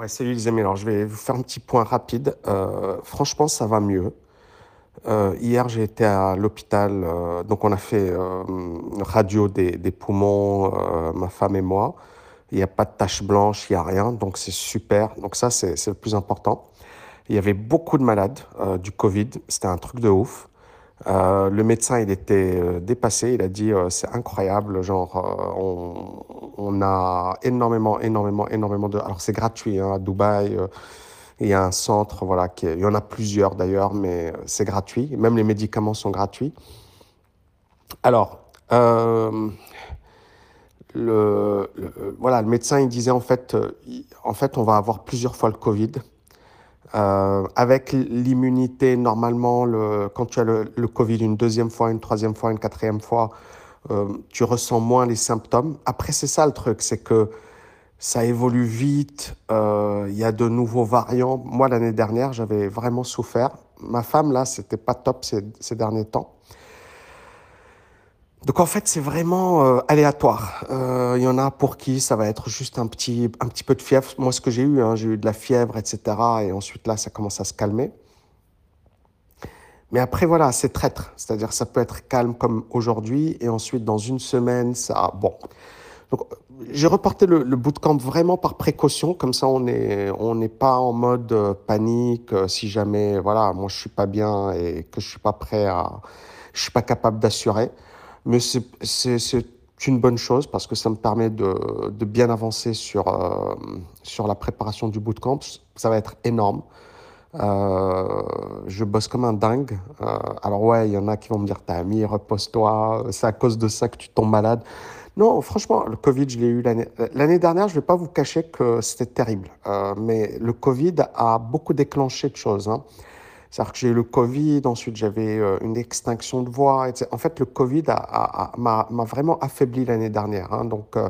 Ouais, salut les amis. Alors, je vais vous faire un petit point rapide. Euh, franchement, ça va mieux. Euh, hier, j'ai été à l'hôpital. euh, donc, on a fait radio des, poumons, ma femme et moi. Il n'y a pas de tache blanche, il n'y a rien. Donc, c'est super. Donc, ça, c'est le plus important. Il y avait beaucoup de malades du Covid. C'était un truc de ouf. Le médecin, il était dépassé. Il a dit c'est incroyable. Genre, on, on a énormément, énormément, énormément de. Alors, c'est gratuit hein, à Dubaï. euh, il y a un centre, voilà, il y en a plusieurs d'ailleurs, mais c'est gratuit. Même les médicaments sont gratuits. Alors, euh, le, voilà, le médecin, il disait en fait, euh, en fait, on va avoir plusieurs fois le Covid. Euh, avec l'immunité, normalement, le, quand tu as le Covid une deuxième fois, une troisième fois, une quatrième fois, euh, tu ressens moins les symptômes. Après, c'est ça le truc, c'est que ça évolue vite, euh, il y a de nouveaux variants. Moi, l'année dernière, j'avais vraiment souffert. Ma femme, là, c'était pas top ces, derniers temps. Donc en fait, c'est vraiment euh, aléatoire. Il y en a pour qui ça va être juste un petit, un petit peu de fièvre. Moi, ce que j'ai eu, hein, j'ai eu de la fièvre, etc. Et ensuite, là, ça commence à se calmer. Mais après, voilà, c'est traître. C'est-à-dire, ça peut être calme comme aujourd'hui. Et ensuite, dans une semaine, ça... Bon. Donc, j'ai reporté le, le bootcamp vraiment par précaution. Comme ça, on n'est on n'est pas en mode euh, panique. euh, si jamais, voilà, moi, je suis pas bien et que je suis pas prêt à... Je suis pas capable d'assurer. Mais c'est une bonne chose parce que ça me permet de, de bien avancer sur, euh, sur la préparation du bootcamp. Ça va être énorme. Euh, je bosse comme un dingue. Euh, alors ouais, il y en a qui vont me dire, t'as mis, repose-toi, c'est à cause de ça que tu tombes malade. Non, franchement, le Covid, je l'ai eu l'année l'année dernière. Je vais pas vous cacher que c'était terrible. Euh, mais le Covid a beaucoup déclenché de choses. Hein. C'est-à-dire que j'ai eu le Covid, ensuite j'avais euh, une extinction de voix. etc. En fait, le Covid m'a vraiment affaibli l'année dernière. hein. Donc, euh,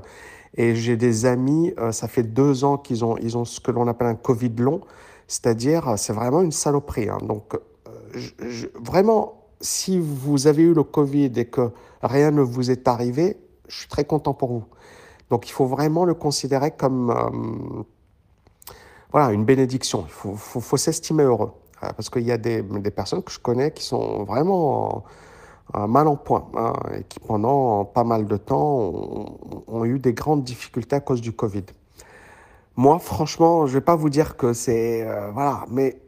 et j'ai des amis, euh, ça fait deux ans qu'ils ont, ils ont ce que l'on appelle un Covid long, c'est-à-dire c'est vraiment une saloperie. hein. Donc, euh, vraiment, si vous avez eu le Covid et que rien ne vous est arrivé, je suis très content pour vous. Donc, il faut vraiment le considérer comme euh, voilà, une bénédiction. Il faut, s'estimer heureux. Euh, Parce qu'il y a des, personnes que je connais qui sont vraiment mal en point hein, et qui, pendant pas mal de temps, ont eu des grandes difficultés à cause du Covid. Moi, franchement, je vais pas vous dire que c'est... euh, voilà, mais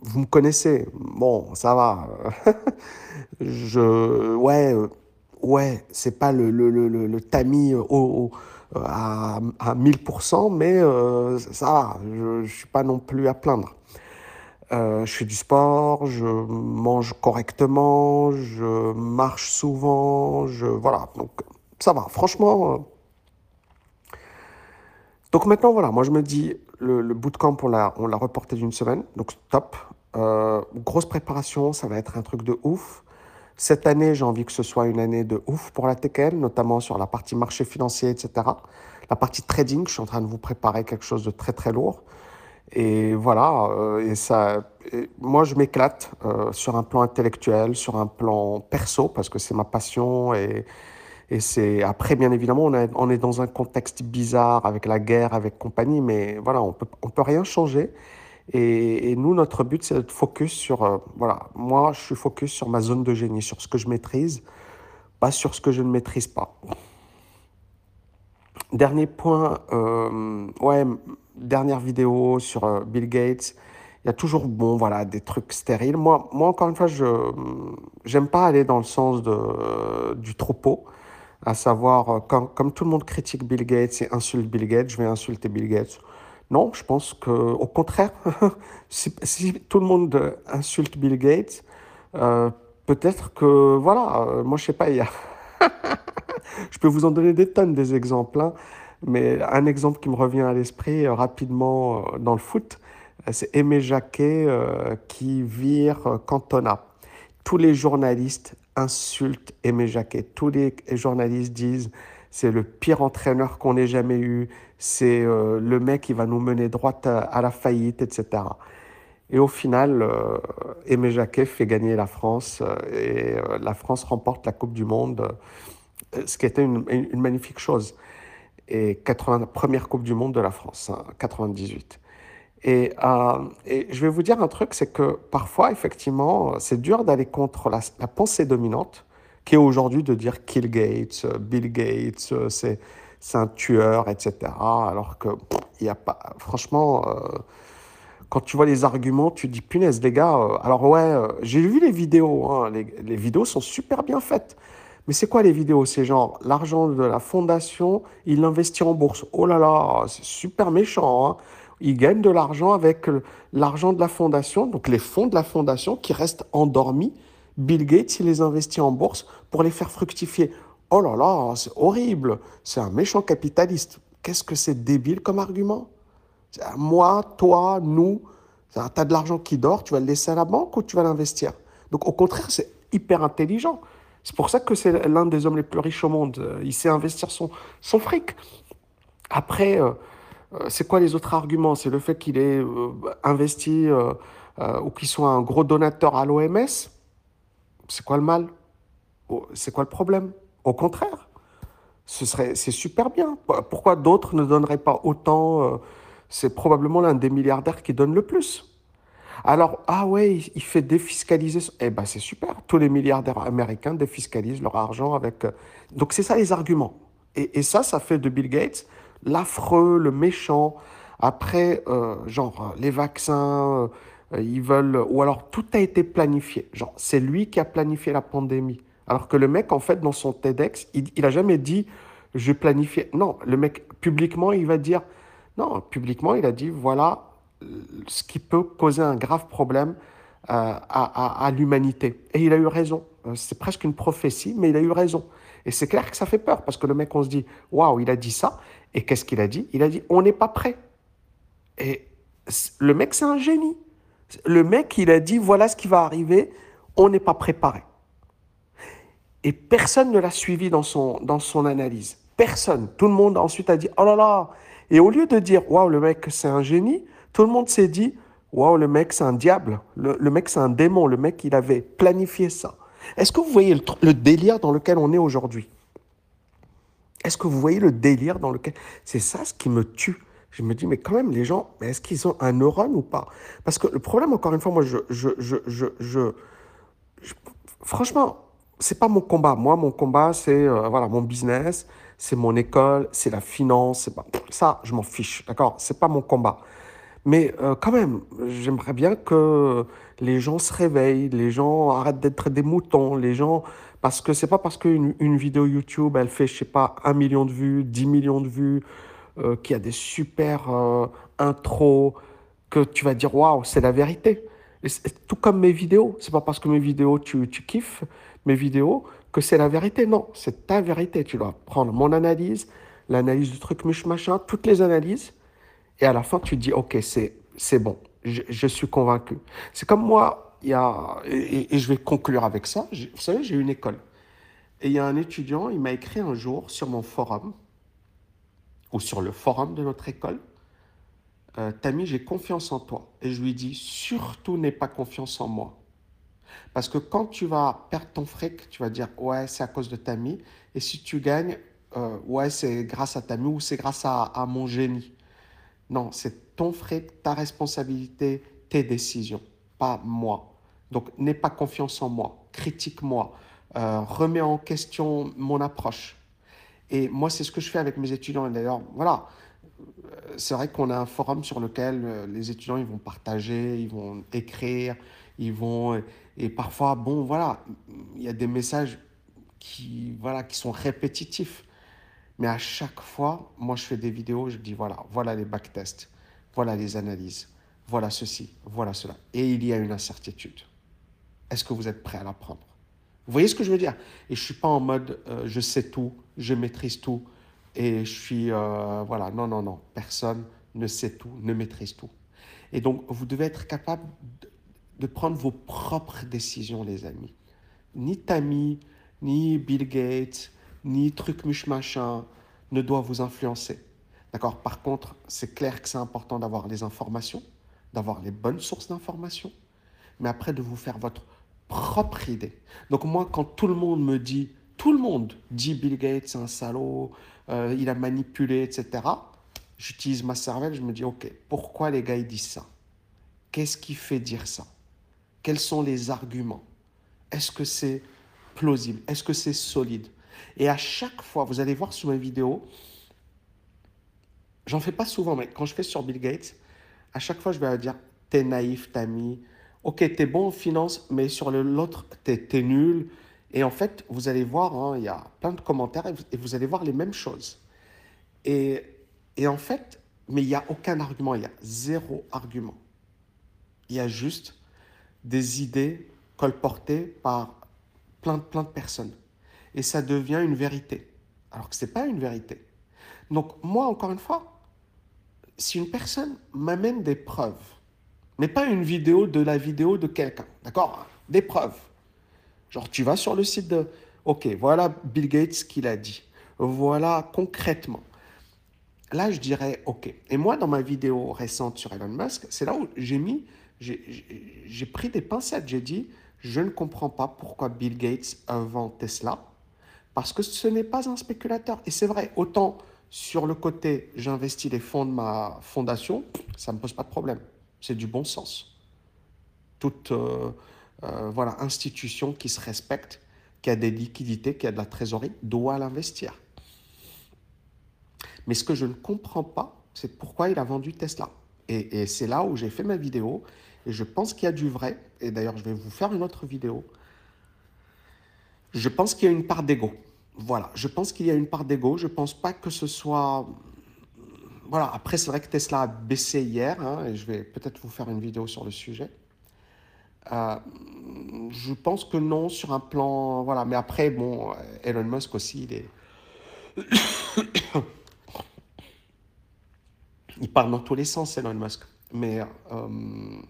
vous me connaissez. Bon, ça va. je... Ouais, euh, ouais, c'est pas le, le, le, tamis au, au- à, à 1000%, mais euh, ça va. Je, je suis pas non plus à plaindre. Euh, je fais du sport, je mange correctement, je marche souvent, je voilà. Donc ça va. Franchement. Donc maintenant voilà, moi je me dis le, bootcamp on l'a on l'a reporté d'une semaine, donc top. Euh, grosse préparation, ça va être un truc de ouf. Cette année, j'ai envie que ce soit une année de ouf pour la TKL, notamment sur la partie marché financier, etc. La partie trading, je suis en train de vous préparer quelque chose de très très lourd. Et voilà, euh, et ça, moi je m'éclate euh, sur un plan intellectuel, sur un plan perso, parce que c'est ma passion. Et, et c'est après, bien évidemment, on, est- dans un contexte bizarre avec la guerre, avec compagnie, mais voilà, on peut, on peut rien changer. Et, nous, notre but, c'est d'être focus sur, euh, voilà, moi je suis focus sur ma zone de génie, sur ce que je maîtrise, pas sur ce que je ne maîtrise pas. Dernier point, euh, ouais, dernière vidéo sur euh, Bill Gates. Il y a toujours, bon, voilà, des trucs stériles. Moi, moi encore une fois, je j'aime pas aller dans le sens de, du troupeau, à savoir, euh, quand, comme tout le monde critique Bill Gates et insulte Bill Gates, je vais insulter Bill Gates. Non, je pense que, au contraire, si, tout le monde insulte Bill Gates, euh, peut-être que, voilà, euh, moi, je sais pas, il y a je peux vous en donner des tonnes des exemples, hein, mais un exemple qui me revient à l'esprit rapidement dans le foot, c'est Aimé Jacquet qui vire Cantona. Tous les journalistes insultent Aimé Jacquet. Tous les journalistes disent c'est le pire entraîneur qu'on ait jamais eu, c'est euh, le mec qui va nous mener droit à, la faillite, etc. Et au final, euh, Aimé Jacquet fait gagner la France euh, et la France remporte la Coupe du Monde, ce qui était une magnifique chose. Et 80, première Coupe du Monde de la France, hein, 98. Et, euh, et, je vais vous dire un truc, c'est que parfois, effectivement, c'est dur d'aller contre la, pensée dominante, qui est aujourd'hui de dire Kill Gates, Bill Gates, c'est un tueur, etc. Alors que il n'y a pas, franchement, euh, quand tu vois les arguments, tu dis punaise, les gars. Euh, alors ouais, euh, j'ai vu les vidéos, hein, les, les, vidéos sont super bien faites. Mais c'est quoi les vidéos? C'est genre l'argent de la fondation, il investit en bourse. Oh là là, c'est super méchant. Hein ils gagnent de l'argent avec l'argent de la fondation, donc les fonds de la fondation qui restent endormis. Bill Gates, il les investit en bourse pour les faire fructifier. Oh là là, c'est horrible, c'est un méchant capitaliste. Qu'est-ce que c'est débile comme argument? Moi, toi, nous, tu as de l'argent qui dort, tu vas le laisser à la banque ou tu vas l'investir? Donc au contraire, c'est hyper intelligent. C'est pour ça que c'est l'un des hommes les plus riches au monde. Il sait investir son, son fric. Après, euh, c'est quoi les autres arguments? C'est le fait qu'il ait euh, investi euh, ou qu'il soit un gros donateur à l'OMS C'est quoi le mal? C'est quoi le problème? Au contraire, ce serait, c'est super bien. Pourquoi d'autres ne donneraient pas autant C'est probablement l'un des milliardaires qui donne le plus. Alors, ah ouais, il fait défiscaliser. Eh ben, c'est super. Tous les milliardaires américains défiscalisent leur argent avec. Donc, c'est ça les arguments. Et, et ça, ça fait de Bill Gates l'affreux, le méchant. Après, euh, genre, les vaccins, euh, ils veulent. Ou alors, tout a été planifié. Genre, c'est lui qui a planifié la pandémie. Alors que le mec, en fait, dans son TEDx, il, il a jamais dit je planifié. Non, le mec, publiquement, il va dire. Non, publiquement, il a dit voilà ce qui peut causer un grave problème euh, à, à, à l'humanité. Et il a eu raison. C'est presque une prophétie, mais il a eu raison. Et c'est clair que ça fait peur parce que le mec, on se dit waouh, il a dit ça. Et qu'est-ce qu'il a dit? Il a dit on n'est pas prêt. Et le mec, c'est un génie. Le mec, il a dit voilà ce qui va arriver, on n'est pas préparé. Et personne ne l'a suivi dans son, analyse. Personne. Tout le monde ensuite a dit oh là là. Et au lieu de dire waouh, le mec, c'est un génie, tout le monde s'est dit waouh, le mec, c'est un diable. Le, mec, c'est un démon. Le mec, il avait planifié ça. Est-ce que vous voyez le délire dans lequel on est aujourd'hui? Est-ce que vous voyez le délire dans lequel... C'est ça ce qui me tue? Je me dis, mais quand même, les gens, est-ce qu'ils ont un neurone ou pas? Parce que le problème, encore une fois, moi, je... je, je, je, je, franchement, c'est pas mon combat. Moi, mon combat, c'est euh, voilà, mon business, c'est mon école, c'est la finance. Pas... Ça, je m'en fiche, d'accord? C'est pas mon combat. Mais euh, quand même, j'aimerais bien que les gens se réveillent, les gens arrêtent d'être des moutons, les gens parce que c'est pas parce qu'une une vidéo YouTube, elle fait, je sais pas, un million de vues, 10 millions de vues, euh, qu'il y a des super euh, intros, que tu vas dire, waouh, c'est la vérité. Tout comme mes vidéos. C'est pas parce que mes vidéos, tu, tu kiffes mes vidéos, que c'est la vérité. Non, c'est ta vérité. Tu dois prendre mon analyse, l'analyse du truc, muche, machin, toutes les analyses. Et à la fin, tu dis, OK, c'est bon. Je, je suis convaincu. C'est comme moi, il y a, et, je vais conclure avec ça. Vous savez, j'ai une école. Et il y a un étudiant, il m'a écrit un jour sur mon forum, ou sur le forum de notre école, euh, Tami, j'ai confiance en toi. Et je lui dis, surtout n'aie pas confiance en moi. Parce que quand tu vas perdre ton fric, tu vas dire, ouais, c'est à cause de Tami. Et si tu gagnes, euh, ouais, c'est grâce à Tami ou c'est grâce à, à mon génie. Non, c'est ton fric, ta responsabilité, tes décisions pas moi. Donc, n'aie pas confiance en moi, critique-moi, euh, remets en question mon approche. Et moi, c'est ce que je fais avec mes étudiants. Et d'ailleurs, voilà, euh, c'est vrai qu'on a un forum sur lequel euh, les étudiants ils vont partager, ils vont écrire, ils vont et parfois bon voilà, il y a des messages qui voilà qui sont répétitifs. Mais à chaque fois, moi je fais des vidéos, je dis voilà, voilà les backtests, voilà les analyses, voilà ceci, voilà cela. Et il y a une incertitude. Est-ce que vous êtes prêt à la prendre Vous voyez ce que je veux dire? Et je ne suis pas en mode euh, je sais tout, je maîtrise tout, et je suis... Euh, voilà, non, non, non. Personne ne sait tout, ne maîtrise tout. Et donc, vous devez être capable de, prendre vos propres décisions, les amis. Ni Tammy, ni Bill Gates, ni truc muche machin ne doit vous influencer. D'accord? Par contre, c'est clair que c'est important d'avoir les informations d'avoir les bonnes sources d'informations, mais après de vous faire votre propre idée. Donc moi, quand tout le monde me dit, tout le monde dit Bill Gates c'est un salaud, euh, il a manipulé, etc., j'utilise ma cervelle, je me dis, OK, pourquoi les gars ils disent ça? Qu'est-ce qui fait dire ça? Quels sont les arguments? Est-ce que c'est plausible? Est-ce que c'est solide? Et à chaque fois, vous allez voir sur mes vidéos, j'en fais pas souvent, mais quand je fais sur Bill Gates, à chaque fois, je vais dire, t'es naïf, t'as mis, ok, t'es bon en finance, mais sur l'autre, t'es es nul. Et en fait, vous allez voir, hein, il y a plein de commentaires et vous, allez voir les mêmes choses. Et, et en fait, mais il n'y a aucun argument, il y a zéro argument. Il y a juste des idées colportées par plein, plein de personnes. Et ça devient une vérité. Alors que ce n'est pas une vérité. Donc moi, encore une fois, si une personne m'amène des preuves, mais pas une vidéo de la vidéo de quelqu'un, d'accord? Des preuves. Genre, tu vas sur le site de, ok, voilà Bill Gates qui l'a dit. Voilà concrètement. Là, je dirais, ok. Et moi, dans ma vidéo récente sur Elon Musk, c'est là où j'ai mis, j'ai pris des pincettes. J'ai dit, je ne comprends pas pourquoi Bill Gates vend Tesla, parce que ce n'est pas un spéculateur. Et c'est vrai, autant sur le côté, j'investis les fonds de ma fondation, ça ne me pose pas de problème. C'est du bon sens. Toute euh, euh, voilà, institution qui se respecte, qui a des liquidités, qui a de la trésorerie, doit l'investir. Mais ce que je ne comprends pas, c'est pourquoi il a vendu Tesla. Et, et c'est là où j'ai fait ma vidéo. Et je pense qu'il y a du vrai. Et d'ailleurs, je vais vous faire une autre vidéo. Je pense qu'il y a une part d'ego. Voilà, je pense qu'il y a une part d'ego. Je ne pense pas que ce soit... Voilà, après, c'est vrai que Tesla a baissé hier, hein, et je vais peut-être vous faire une vidéo sur le sujet. Euh, je pense que non, sur un plan... Voilà, mais après, bon, Elon Musk aussi, il est... il parle dans tous les sens, Elon Musk. Mais... Euh,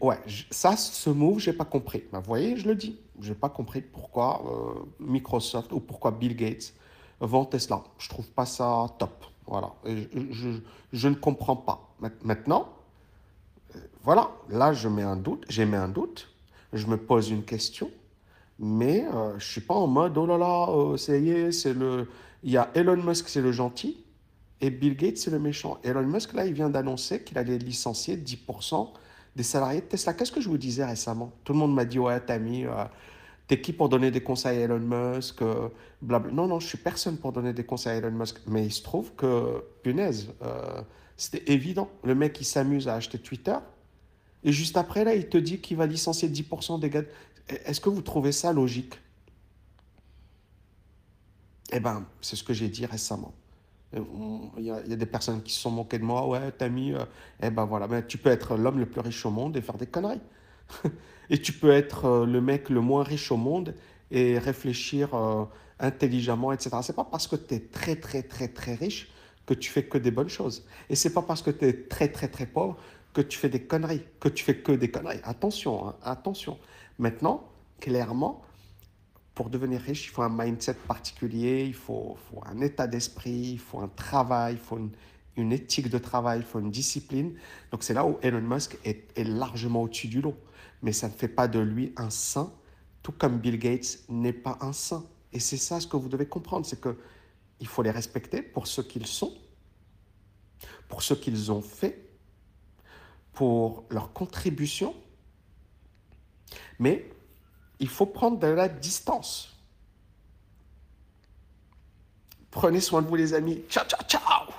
ouais, ça, ce move, j'ai pas compris. vous voyez, je le dis, j'ai pas compris pourquoi euh, Microsoft ou pourquoi Bill Gates vend Tesla. Je trouve pas ça top. Voilà, je, je, ne comprends pas. Maintenant, euh, voilà, là, je mets un doute, j'ai mis un doute, je me pose une question, mais euh, je suis pas en mode oh là là, c'est c'est le, il y a Elon Musk, c'est le gentil, et Bill Gates, c'est le méchant. Elon Musk, là, il vient d'annoncer qu'il allait licencier 10% des salariés de Tesla. Qu'est-ce que je vous disais récemment? Tout le monde m'a dit Ouais, Tammy, euh, t'es qui pour donner des conseils à Elon Musk euh, Non, non, je suis personne pour donner des conseils à Elon Musk. Mais il se trouve que, punaise, euh, c'était évident. Le mec, il s'amuse à acheter Twitter. Et juste après, là, il te dit qu'il va licencier 10% des gars. Est-ce que vous trouvez ça logique? Eh ben, c'est ce que j'ai dit récemment. Il y, a, des personnes qui se sont moquées de moi. Ouais, t'as mis. Euh, eh ben voilà, mais tu peux être l'homme le plus riche au monde et faire des conneries. et tu peux être euh, le mec le moins riche au monde et réfléchir euh, intelligemment, etc. C'est pas parce que tu es très, très, très, très riche que tu fais que des bonnes choses. Et c'est pas parce que tu es très, très, très pauvre que tu fais des conneries, que tu fais que des conneries. Attention, hein, attention. Maintenant, clairement, pour devenir riche, il faut un mindset particulier, il faut, un état d'esprit, il faut un travail, il faut une, éthique de travail, il faut une discipline. Donc c'est là où Elon Musk est, largement au-dessus du lot. Mais ça ne fait pas de lui un saint, tout comme Bill Gates n'est pas un saint. Et c'est ça ce que vous devez comprendre, c'est que il faut les respecter pour ce qu'ils sont, pour ce qu'ils ont fait, pour leur contribution. Mais il faut prendre de la distance. Prenez soin de vous les amis. Ciao, ciao, ciao